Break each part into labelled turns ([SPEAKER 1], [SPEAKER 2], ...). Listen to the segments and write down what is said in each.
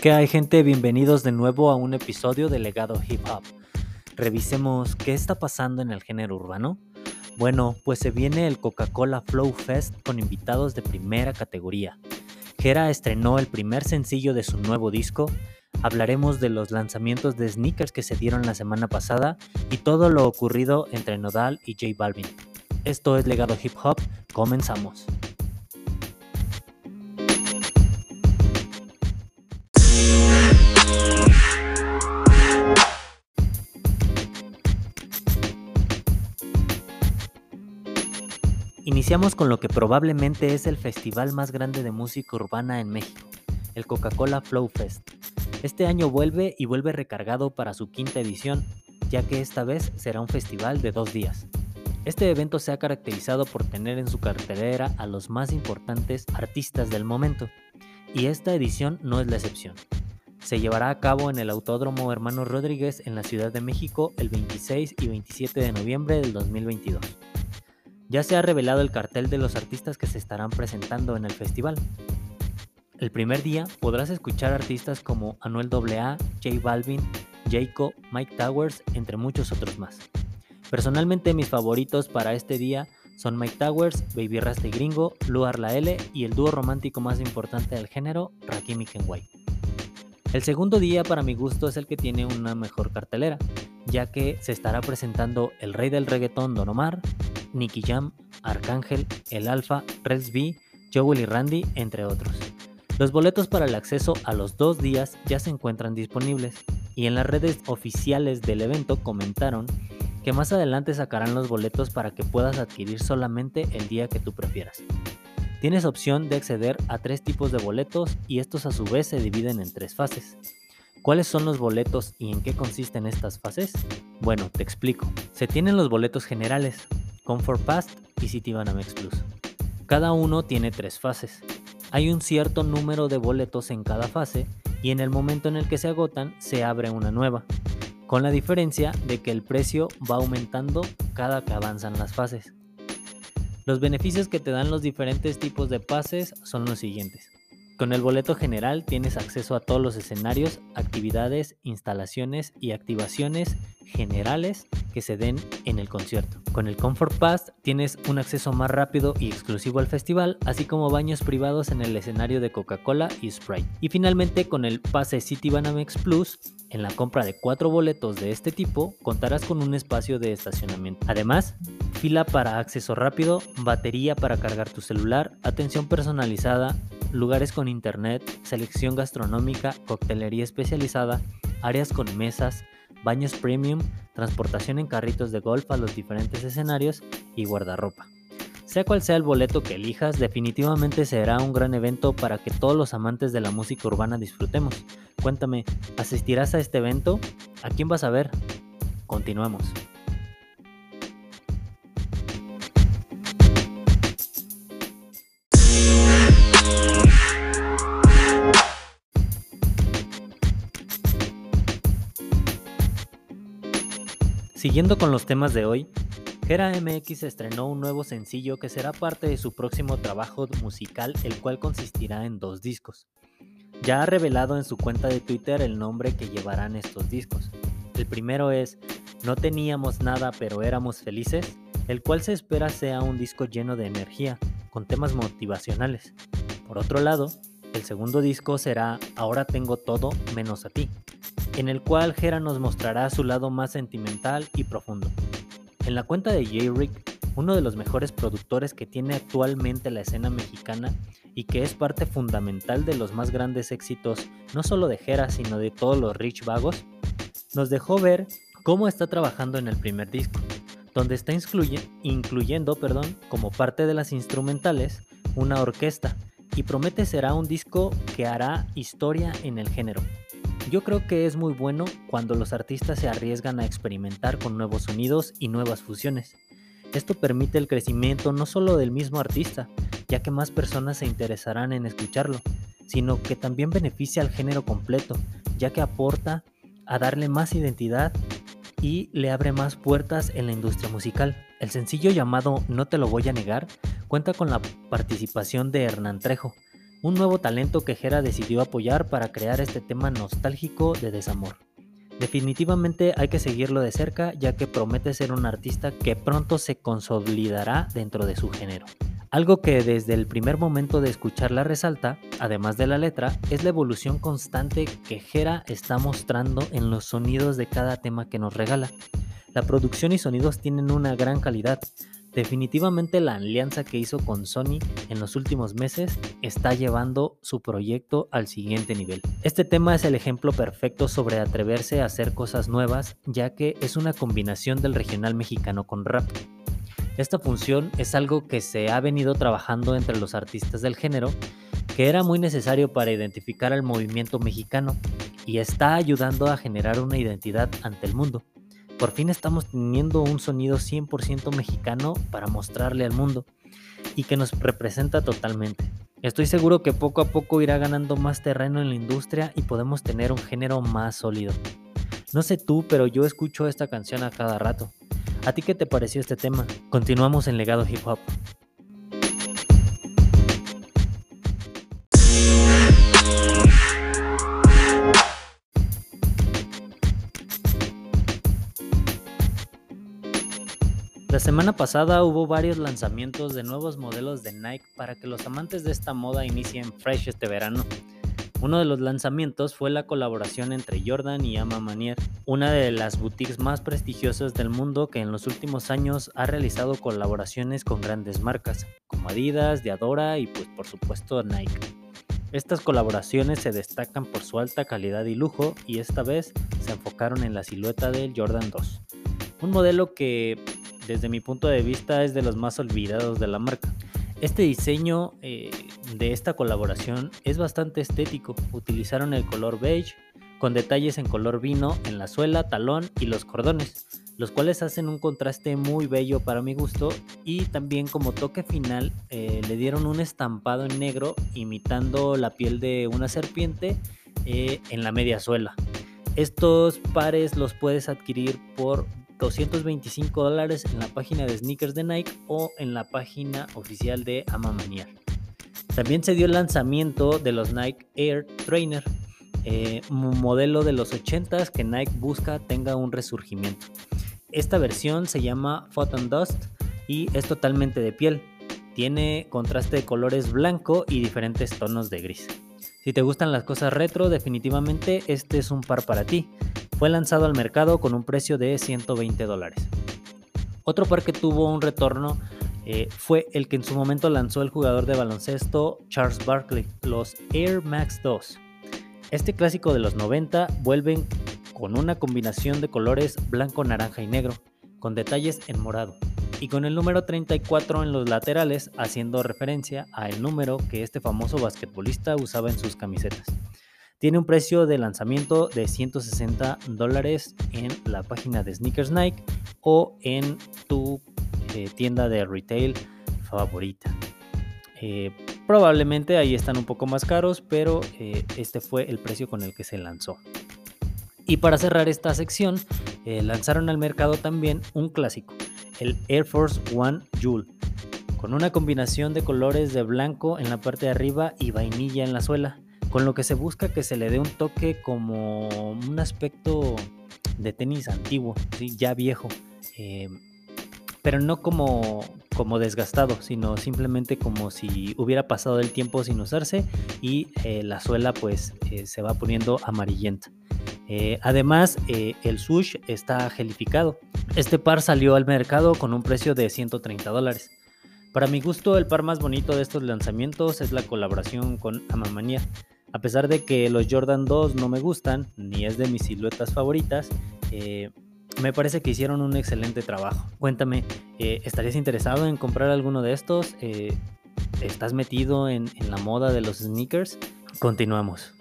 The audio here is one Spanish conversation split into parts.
[SPEAKER 1] ¿Qué hay gente? Bienvenidos de nuevo a un episodio de Legado Hip Hop. Revisemos qué está pasando en el género urbano. Bueno, pues se viene el Coca-Cola Flow Fest con invitados de primera categoría. Gera estrenó el primer sencillo de su nuevo disco. Hablaremos de los lanzamientos de sneakers que se dieron la semana pasada y todo lo ocurrido entre Nodal y J Balvin. Esto es Legado Hip Hop, comenzamos. Iniciamos con lo que probablemente es el festival más grande de música urbana en México, el Coca-Cola Flow Fest. Este año vuelve y vuelve recargado para su quinta edición, ya que esta vez será un festival de dos días. Este evento se ha caracterizado por tener en su cartelera a los más importantes artistas del momento, y esta edición no es la excepción. Se llevará a cabo en el Autódromo Hermano Rodríguez en la Ciudad de México el 26 y 27 de noviembre del 2022. Ya se ha revelado el cartel de los artistas que se estarán presentando en el festival. El primer día podrás escuchar artistas como Anuel AA, J Balvin, Jayco, Mike Towers, entre muchos otros más. Personalmente mis favoritos para este día son Mike Towers, Baby Raste Gringo, Luar La L y el dúo romántico más importante del género, Rakim y Kenway. El segundo día para mi gusto es el que tiene una mejor cartelera, ya que se estará presentando el rey del reggaetón Don Omar, Nicky Jam, Arcángel, El Alfa, Reds B, Joel y Randy, entre otros. Los boletos para el acceso a los dos días ya se encuentran disponibles y en las redes oficiales del evento comentaron que más adelante sacarán los boletos para que puedas adquirir solamente el día que tú prefieras. Tienes opción de acceder a tres tipos de boletos y estos a su vez se dividen en tres fases. ¿Cuáles son los boletos y en qué consisten estas fases? Bueno, te explico. Se tienen los boletos generales, Comfort Pass y Citibanamex Plus. Cada uno tiene tres fases. Hay un cierto número de boletos en cada fase y en el momento en el que se agotan se abre una nueva, con la diferencia de que el precio va aumentando cada que avanzan las fases. Los beneficios que te dan los diferentes tipos de pases son los siguientes. Con el boleto general tienes acceso a todos los escenarios, actividades, instalaciones y activaciones generales que se den en el concierto. Con el Comfort Pass tienes un acceso más rápido y exclusivo al festival, así como baños privados en el escenario de Coca-Cola y Sprite. Y finalmente con el pase City Banamex Plus, en la compra de cuatro boletos de este tipo, contarás con un espacio de estacionamiento. Además, fila para acceso rápido, batería para cargar tu celular, atención personalizada, lugares con internet, selección gastronómica, coctelería especializada, áreas con mesas, baños premium, transportación en carritos de golf a los diferentes escenarios y guardarropa. Sea cual sea el boleto que elijas, definitivamente será un gran evento para que todos los amantes de la música urbana disfrutemos. Cuéntame, ¿asistirás a este evento? ¿A quién vas a ver? Continuemos. Siguiendo con los temas de hoy, Gera MX estrenó un nuevo sencillo que será parte de su próximo trabajo musical, el cual consistirá en dos discos. Ya ha revelado en su cuenta de Twitter el nombre que llevarán estos discos. El primero es No teníamos nada pero éramos felices, el cual se espera sea un disco lleno de energía, con temas motivacionales. Por otro lado, el segundo disco será Ahora tengo todo menos a ti, en el cual Jera nos mostrará su lado más sentimental y profundo. En la cuenta de J-Rick, uno de los mejores productores que tiene actualmente la escena mexicana y que es parte fundamental de los más grandes éxitos, no solo de Jera, sino de todos los Rich Vagos, nos dejó ver cómo está trabajando en el primer disco, donde está incluyendo perdón, como parte de las instrumentales una orquesta y promete será un disco que hará historia en el género. Yo creo que es muy bueno cuando los artistas se arriesgan a experimentar con nuevos sonidos y nuevas fusiones. Esto permite el crecimiento no solo del mismo artista, ya que más personas se interesarán en escucharlo, sino que también beneficia al género completo, ya que aporta a darle más identidad y le abre más puertas en la industria musical. El sencillo llamado No te lo voy a negar cuenta con la participación de Hernán Trejo, un nuevo talento que Jera decidió apoyar para crear este tema nostálgico de desamor. Definitivamente hay que seguirlo de cerca ya que promete ser un artista que pronto se consolidará dentro de su género. Algo que desde el primer momento de escucharla resalta, además de la letra, es la evolución constante que Jera está mostrando en los sonidos de cada tema que nos regala. La producción y sonidos tienen una gran calidad, Definitivamente la alianza que hizo con Sony en los últimos meses está llevando su proyecto al siguiente nivel. Este tema es el ejemplo perfecto sobre atreverse a hacer cosas nuevas, ya que es una combinación del regional mexicano con rap. Esta función es algo que se ha venido trabajando entre los artistas del género, que era muy necesario para identificar al movimiento mexicano y está ayudando a generar una identidad ante el mundo. Por fin estamos teniendo un sonido 100% mexicano para mostrarle al mundo y que nos representa totalmente. Estoy seguro que poco a poco irá ganando más terreno en la industria y podemos tener un género más sólido. No sé tú, pero yo escucho esta canción a cada rato. ¿A ti qué te pareció este tema? Continuamos en Legado Hip Hop. La semana pasada hubo varios lanzamientos de nuevos modelos de Nike para que los amantes de esta moda inicien fresh este verano. Uno de los lanzamientos fue la colaboración entre Jordan y Ama Manier, una de las boutiques más prestigiosas del mundo que en los últimos años ha realizado colaboraciones con grandes marcas, como Adidas, Diadora y pues por supuesto Nike. Estas colaboraciones se destacan por su alta calidad y lujo y esta vez se enfocaron en la silueta del Jordan 2, un modelo que desde mi punto de vista es de los más olvidados de la marca. Este diseño eh, de esta colaboración es bastante estético. Utilizaron el color beige con detalles en color vino en la suela, talón y los cordones, los cuales hacen un contraste muy bello para mi gusto y también como toque final eh, le dieron un estampado en negro imitando la piel de una serpiente eh, en la media suela. Estos pares los puedes adquirir por 225 dólares en la página de sneakers de Nike o en la página oficial de Amamanier. También se dio el lanzamiento de los Nike Air Trainer, eh, modelo de los 80s que Nike busca tenga un resurgimiento. Esta versión se llama Photon Dust y es totalmente de piel. Tiene contraste de colores blanco y diferentes tonos de gris. Si te gustan las cosas retro, definitivamente este es un par para ti. Fue lanzado al mercado con un precio de 120 dólares. Otro par que tuvo un retorno eh, fue el que en su momento lanzó el jugador de baloncesto Charles Barkley, los Air Max 2. Este clásico de los 90 vuelven con una combinación de colores blanco, naranja y negro, con detalles en morado, y con el número 34 en los laterales haciendo referencia al número que este famoso basquetbolista usaba en sus camisetas. Tiene un precio de lanzamiento de 160 dólares en la página de Sneakers Nike o en tu eh, tienda de retail favorita. Eh, probablemente ahí están un poco más caros, pero eh, este fue el precio con el que se lanzó. Y para cerrar esta sección, lanzaron al mercado también un clásico, el Air Force One Joule, con una combinación de colores de blanco en la parte de arriba y vainilla en la suela con lo que se busca que se le dé un toque como un aspecto de tenis antiguo, ya viejo, eh, pero no como, como desgastado, sino simplemente como si hubiera pasado el tiempo sin usarse y eh, la suela pues eh, se va poniendo amarillenta. Además, el sush está gelificado. Este par salió al mercado con un precio de 130 dólares. Para mi gusto, el par más bonito de estos lanzamientos es la colaboración con Amamania, a pesar de que los Jordan 2 no me gustan, ni es de mis siluetas favoritas, eh, me parece que hicieron un excelente trabajo. Cuéntame, eh, ¿estarías interesado en comprar alguno de estos? Eh, ¿Estás metido en la moda de los sneakers? Continuamos.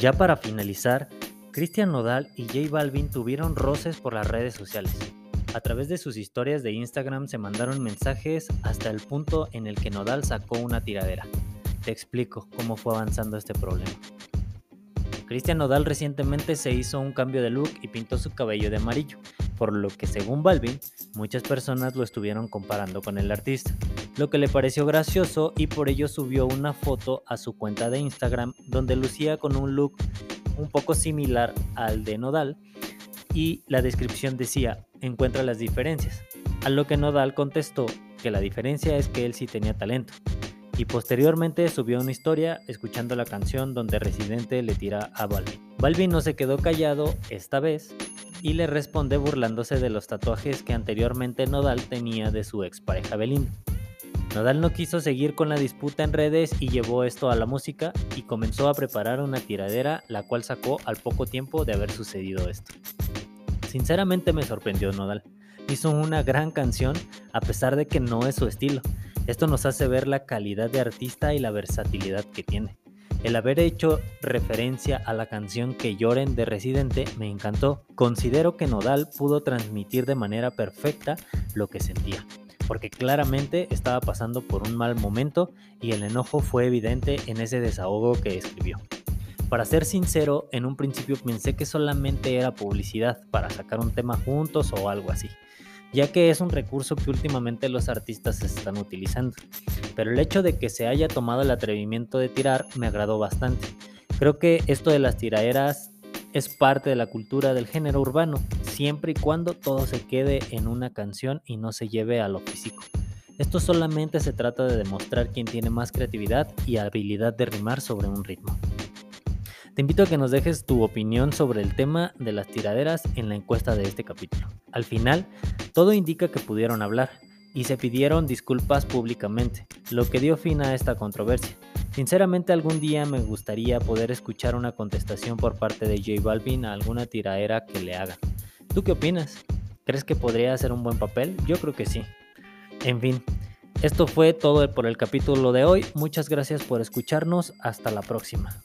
[SPEAKER 1] Ya para finalizar, Cristian Nodal y J Balvin tuvieron roces por las redes sociales. A través de sus historias de Instagram se mandaron mensajes hasta el punto en el que Nodal sacó una tiradera. Te explico cómo fue avanzando este problema. Cristian Nodal recientemente se hizo un cambio de look y pintó su cabello de amarillo, por lo que según Balvin, muchas personas lo estuvieron comparando con el artista, lo que le pareció gracioso y por ello subió una foto a su cuenta de Instagram donde lucía con un look un poco similar al de Nodal y la descripción decía, encuentra las diferencias, a lo que Nodal contestó que la diferencia es que él sí tenía talento, y posteriormente subió una historia escuchando la canción donde Residente le tira a Balvin. Balvin no se quedó callado esta vez y le responde burlándose de los tatuajes que anteriormente Nodal tenía de su expareja Belinda. Nodal no quiso seguir con la disputa en redes y llevó esto a la música y comenzó a preparar una tiradera la cual sacó al poco tiempo de haber sucedido esto. Sinceramente me sorprendió Nodal. Hizo una gran canción a pesar de que no es su estilo esto nos hace ver la calidad de artista y la versatilidad que tiene. El haber hecho referencia a la canción Que lloren de Residente me encantó. Considero que Nodal pudo transmitir de manera perfecta lo que sentía, porque claramente estaba pasando por un mal momento y el enojo fue evidente en ese desahogo que escribió. Para ser sincero, en un principio pensé que solamente era publicidad para sacar un tema juntos o algo así ya que es un recurso que últimamente los artistas están utilizando. Pero el hecho de que se haya tomado el atrevimiento de tirar me agradó bastante. Creo que esto de las tiraderas es parte de la cultura del género urbano, siempre y cuando todo se quede en una canción y no se lleve a lo físico. Esto solamente se trata de demostrar quién tiene más creatividad y habilidad de rimar sobre un ritmo. Te invito a que nos dejes tu opinión sobre el tema de las tiraderas en la encuesta de este capítulo. Al final, todo indica que pudieron hablar y se pidieron disculpas públicamente, lo que dio fin a esta controversia. Sinceramente algún día me gustaría poder escuchar una contestación por parte de J Balvin a alguna tiraera que le haga. ¿Tú qué opinas? ¿Crees que podría hacer un buen papel? Yo creo que sí. En fin, esto fue todo por el capítulo de hoy. Muchas gracias por escucharnos. Hasta la próxima.